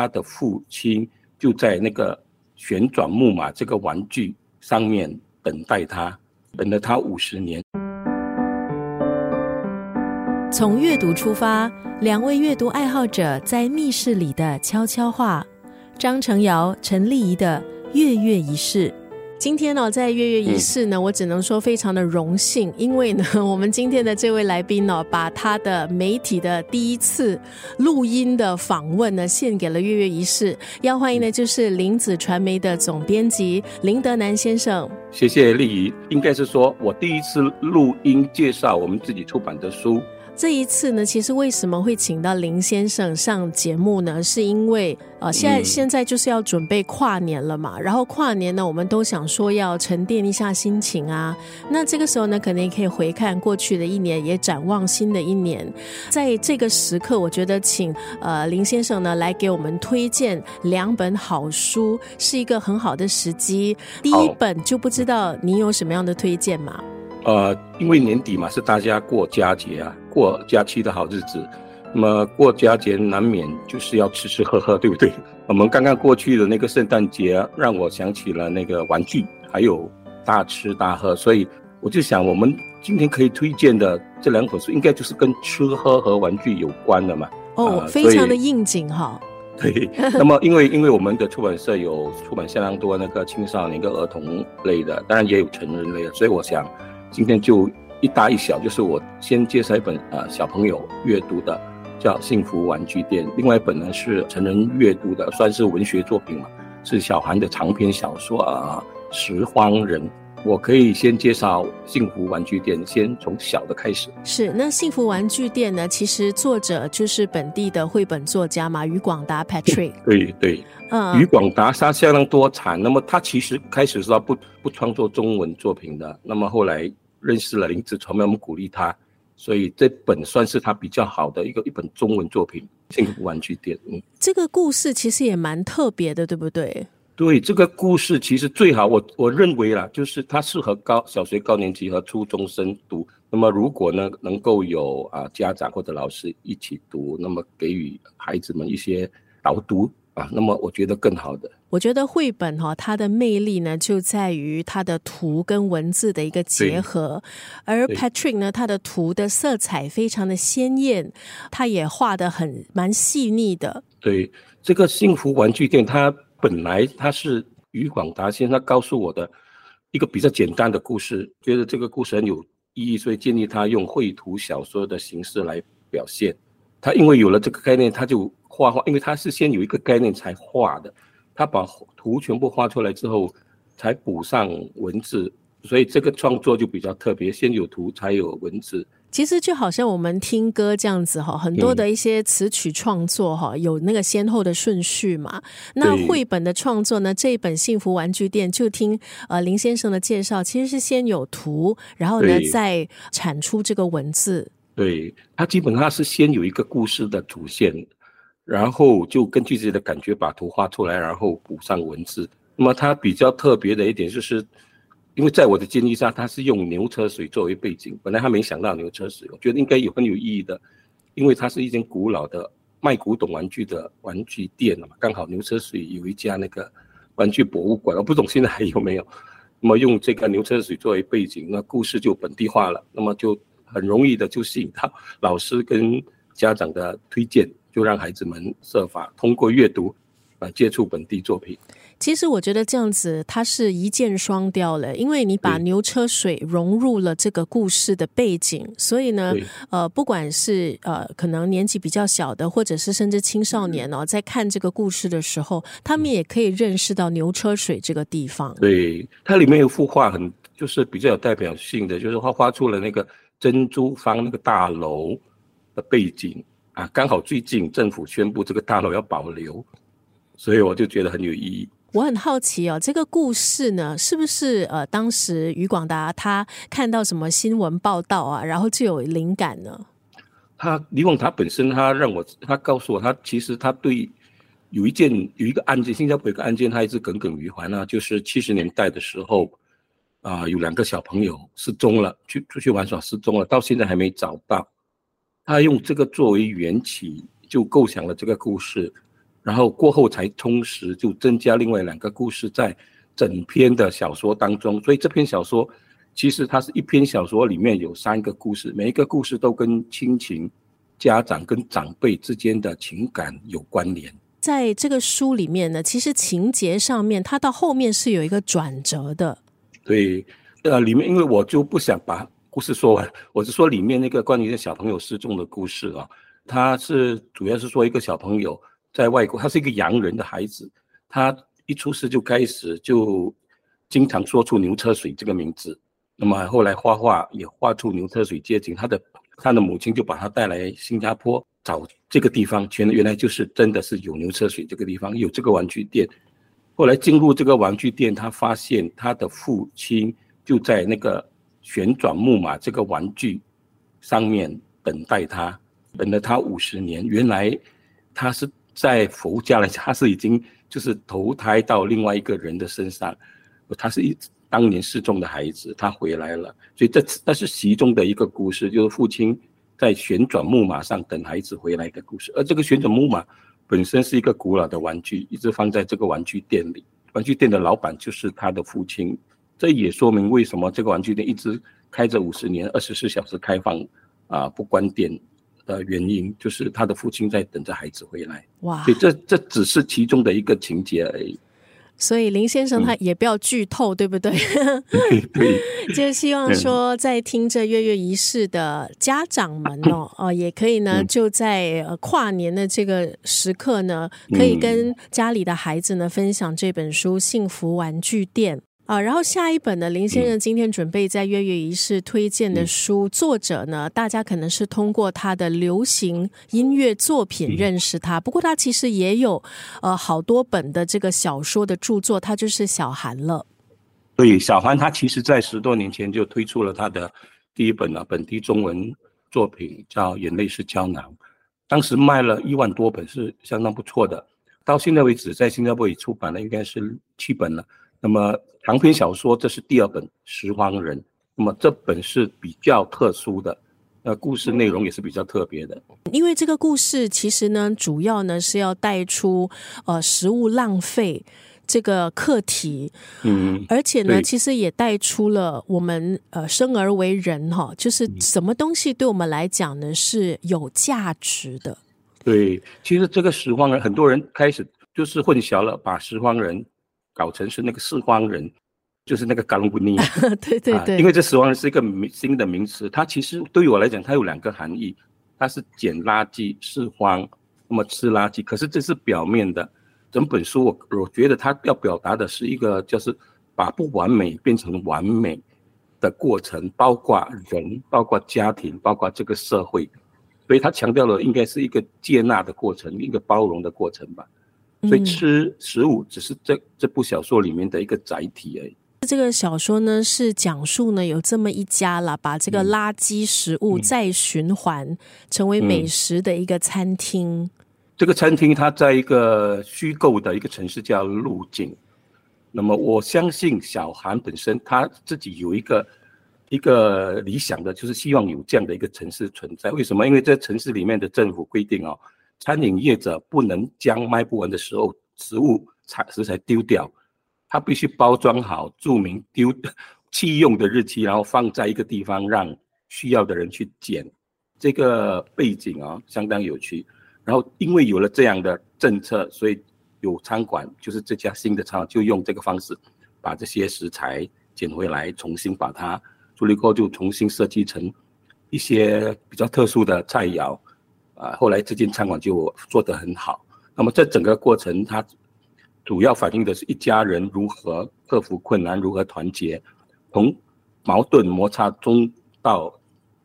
他的父亲就在那个旋转木马这个玩具上面等待他，等了他五十年。从阅读出发，两位阅读爱好者在密室里的悄悄话。张成尧、陈丽仪的月月仪式。今天呢，在月月仪式呢，我只能说非常的荣幸，因为呢，我们今天的这位来宾呢，把他的媒体的第一次录音的访问呢，献给了月月仪式。要欢迎的就是林子传媒的总编辑林德南先生。谢谢丽仪，应该是说我第一次录音介绍我们自己出版的书。这一次呢，其实为什么会请到林先生上节目呢？是因为呃，现在现在就是要准备跨年了嘛。然后跨年呢，我们都想说要沉淀一下心情啊。那这个时候呢，可能也可以回看过去的一年，也展望新的一年。在这个时刻，我觉得请呃林先生呢来给我们推荐两本好书，是一个很好的时机。第一本就不知道你有什么样的推荐吗？呃，因为年底嘛，是大家过佳节啊，过假期的好日子。那么过佳节难免就是要吃吃喝喝，对不对？我们刚刚过去的那个圣诞节，让我想起了那个玩具，还有大吃大喝。所以我就想，我们今天可以推荐的这两本书，应该就是跟吃喝和玩具有关的嘛。哦，非常的应景哈。对。那么因为因为我们的出版社有出版相当多那个青少年跟儿童类的，当然也有成人类的，所以我想。今天就一大一小，就是我先介绍一本呃小朋友阅读的，叫《幸福玩具店》；另外一本呢是成人阅读的，算是文学作品嘛，是小韩的长篇小说啊《拾荒人》。我可以先介绍《幸福玩具店》，先从小的开始。是，那《幸福玩具店》呢，其实作者就是本地的绘本作家嘛，余广达 Patrick。对对，嗯，余广达他相当多产。那么他其实开始是他不不创作中文作品的，那么后来。认识了林子传媒，我们鼓励他，所以这本算是他比较好的一个一本中文作品《幸福玩具店》。嗯，这个故事其实也蛮特别的，对不对？对，这个故事其实最好，我我认为啦，就是它适合高小学高年级和初中生读。那么如果呢，能够有啊家长或者老师一起读，那么给予孩子们一些导读。啊，那么我觉得更好的。我觉得绘本哈，它的魅力呢就在于它的图跟文字的一个结合。而 Patrick 呢，他的图的色彩非常的鲜艳，他也画的很蛮细腻的。对，这个幸福玩具店，它本来它是于广达先生告诉我的一个比较简单的故事，觉得这个故事很有意义，所以建议他用绘图小说的形式来表现。他因为有了这个概念，他就。画画，因为他是先有一个概念才画的，他把图全部画出来之后，才补上文字，所以这个创作就比较特别，先有图才有文字。其实就好像我们听歌这样子哈，很多的一些词曲创作哈，有那个先后的顺序嘛。那绘本的创作呢，这一本《幸福玩具店》就听呃林先生的介绍，其实是先有图，然后呢再产出这个文字。对，它基本上是先有一个故事的主线。然后就根据自己的感觉把图画出来，然后补上文字。那么它比较特别的一点就是，因为在我的建议上，它是用牛车水作为背景。本来他没想到牛车水，我觉得应该有很有意义的，因为它是一间古老的卖古董玩具的玩具店嘛。刚好牛车水有一家那个玩具博物馆，我不懂现在还有没有。那么用这个牛车水作为背景，那故事就本地化了。那么就很容易的就吸引到老师跟家长的推荐。就让孩子们设法通过阅读，啊，接触本地作品。其实我觉得这样子，它是一箭双雕了，因为你把牛车水融入了这个故事的背景，所以呢，呃，不管是呃可能年纪比较小的，或者是甚至青少年哦，在看这个故事的时候，他们也可以认识到牛车水这个地方。对，它里面有幅画，很就是比较有代表性的，就是画画出了那个珍珠坊那个大楼的背景。啊，刚好最近政府宣布这个大楼要保留，所以我就觉得很有意义。我很好奇哦，这个故事呢，是不是呃，当时余广达他看到什么新闻报道啊，然后就有灵感呢？他李广达本身，他让我，他告诉我，他其实他对有一件有一个案件，新加坡一个案件，他一直耿耿于怀呢，就是七十年代的时候，啊，有两个小朋友失踪了，去出去玩耍失踪了，到现在还没找到。他用这个作为缘起，就构想了这个故事。然后过后才充实，就增加另外两个故事在整篇的小说当中。所以这篇小说其实它是一篇小说里面有三个故事，每一个故事都跟亲情、家长跟长辈之间的情感有关联。在这个书里面呢，其实情节上面它到后面是有一个转折的。对，呃，里面因为我就不想把故事说完，我是说里面那个关于小朋友失踪的故事啊，他是主要是说一个小朋友。在外国，他是一个洋人的孩子，他一出世就开始就经常说出牛车水这个名字。那么后来画画也画出牛车水街景，他的他的母亲就把他带来新加坡找这个地方，原原来就是真的是有牛车水这个地方有这个玩具店。后来进入这个玩具店，他发现他的父亲就在那个旋转木马这个玩具上面等待他，等了他五十年。原来他是。在佛家来讲，他是已经就是投胎到另外一个人的身上，他是一当年失踪的孩子，他回来了，所以这那是其中的一个故事，就是父亲在旋转木马上等孩子回来的故事。而这个旋转木马本身是一个古老的玩具，一直放在这个玩具店里，玩具店的老板就是他的父亲，这也说明为什么这个玩具店一直开着五十年，二十四小时开放啊，不关店。的原因就是他的父亲在等着孩子回来，哇！所以这这只是其中的一个情节而已。所以林先生他也不要剧透，对不对？对，就希望说在听着月月仪式的家长们哦，哦，也可以呢，就在跨年的这个时刻呢，可以跟家里的孩子呢分享这本书《幸福玩具店》。啊，然后下一本呢，林先生今天准备在月月仪式推荐的书，作者呢，大家可能是通过他的流行音乐作品认识他，不过他其实也有呃好多本的这个小说的著作，他就是小韩了。对，小韩他其实在十多年前就推出了他的第一本呢本地中文作品，叫《眼泪是胶囊》，当时卖了一万多本，是相当不错的。到现在为止，在新加坡已出版了应该是七本了。那么长篇小说，这是第二本《拾荒人》。那么这本是比较特殊的，呃，故事内容也是比较特别的。因为这个故事其实呢，主要呢是要带出呃食物浪费这个课题，嗯，而且呢，其实也带出了我们呃生而为人哈，就是什么东西对我们来讲呢是有价值的。对，其实这个拾荒人，很多人开始就是混淆了，把拾荒人。搞成是那个拾荒人，就是那个嘎隆布尼。对对对，因为这拾荒人是一个新的名词，它其实对于我来讲，它有两个含义，它是捡垃圾、拾荒，那么吃垃圾。可是这是表面的，整本书我我觉得它要表达的是一个，就是把不完美变成完美的过程，包括人，包括家庭，包括这个社会，所以他强调了应该是一个接纳的过程，一个包容的过程吧。所以吃食物只是这这部小说里面的一个载体而已。这个小说呢是讲述呢有这么一家啦，把这个垃圾食物再循环成为美食的一个餐厅。这个餐厅它在一个虚构的一个城市叫路径。那么我相信小韩本身他自己有一个一个理想的，就是希望有这样的一个城市存在。为什么？因为在城市里面的政府规定哦。餐饮业者不能将卖不完的时候食物材食材丢掉，他必须包装好，注明丢弃用的日期，然后放在一个地方让需要的人去捡。这个背景啊相当有趣。然后因为有了这样的政策，所以有餐馆就是这家新的餐馆就用这个方式把这些食材捡回来，重新把它处理过，就重新设计成一些比较特殊的菜肴。啊，后来这间餐馆就做得很好。那么这整个过程，它主要反映的是一家人如何克服困难，如何团结，从矛盾摩擦中到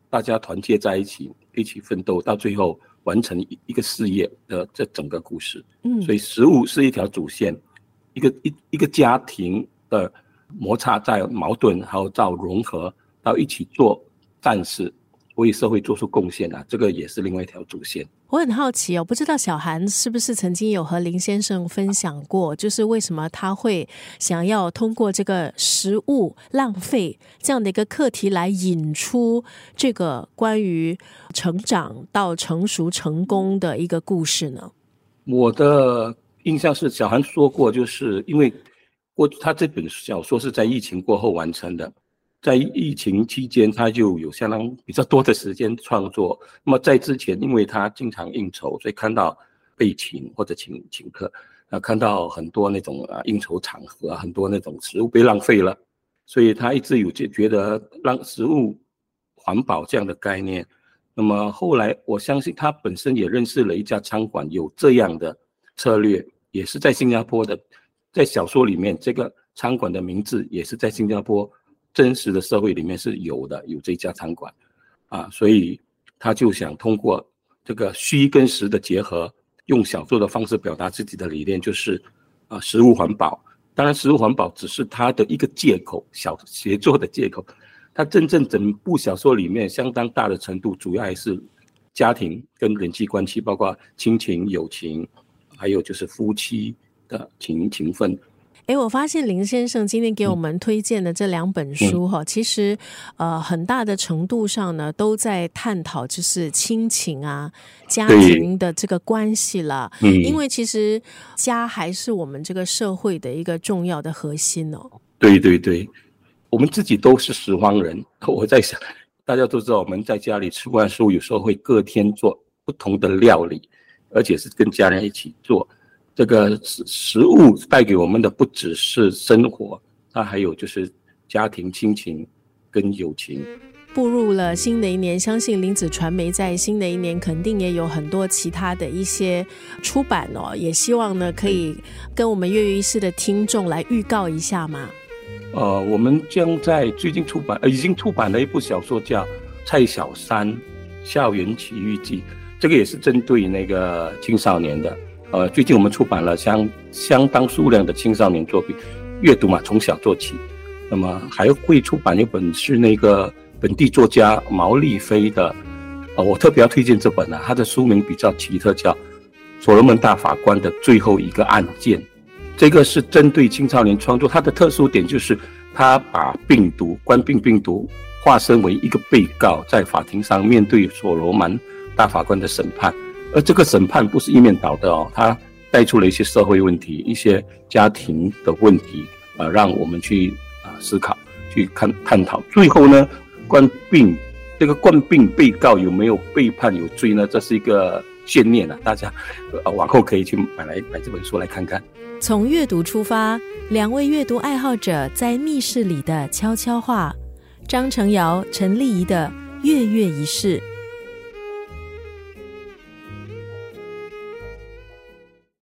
大家团结在一起，一起奋斗，到最后完成一一个事业的这整个故事。嗯，所以食物是一条主线，一个一一个家庭的摩擦在矛盾，还有到融合，到一起做战事。为社会做出贡献啊，这个也是另外一条主线。我很好奇哦，不知道小韩是不是曾经有和林先生分享过，就是为什么他会想要通过这个食物浪费这样的一个课题来引出这个关于成长到成熟成功的一个故事呢？我的印象是小韩说过，就是因为过他这本小说是在疫情过后完成的，在疫情期间他就有相当比较多的时间创作。那么在之前，因为他经常应酬，所以看到被请或者请请客，啊，看到很多那种啊应酬场合，很多那种食物被浪费了，所以他一直有觉觉得让食物环保这样的概念。那么后来，我相信他本身也认识了一家餐馆，有这样的策略，也是在新加坡的。在小说里面，这个餐馆的名字也是在新加坡真实的社会里面是有的，有这家餐馆，啊，所以他就想通过这个虚跟实的结合，用小说的方式表达自己的理念，就是啊，食物环保。当然，食物环保只是他的一个借口，小写作的借口。他真正整部小说里面相当大的程度，主要还是家庭跟人际关系，包括亲情、友情，还有就是夫妻的情情分。哎，我发现林先生今天给我们推荐的这两本书哈，其实呃很大的程度上呢，都在探讨就是亲情啊、家庭的这个关系了。嗯，因为其实家还是我们这个社会的一个重要的核心哦。对对对。我们自己都是拾荒人，我在想，大家都知道，我们在家里吃完书，有时候会各天做不同的料理，而且是跟家人一起做。这个食食物带给我们的不只是生活，它还有就是家庭亲情跟友情。步入了新的一年，相信林子传媒在新的一年肯定也有很多其他的一些出版哦，也希望呢可以跟我们粤语室的听众来预告一下嘛。呃，我们将在最近出版，呃，已经出版了一部小说，叫《蔡小三校园奇遇记》，这个也是针对那个青少年的。呃，最近我们出版了相相当数量的青少年作品，阅读嘛，从小做起。那么还会出版一本是那个本地作家毛利飞的，呃，我特别要推荐这本呢，它的书名比较奇特，叫《所罗门大法官的最后一个案件》。这个是针对青少年创作，它的特殊点就是他把病毒冠病病毒化身为一个被告，在法庭上面对所罗门大法官的审判，而这个审判不是一面倒的哦，他带出了一些社会问题、一些家庭的问题，呃，让我们去啊思考、去看探讨。最后呢，冠病这个冠病被告有没有被判有罪呢？这是一个悬念啊，大家呃往后可以去买来买这本书来看看。从阅读出发，两位阅读爱好者在密室里的悄悄话。张成尧、陈丽仪的《月月仪式》。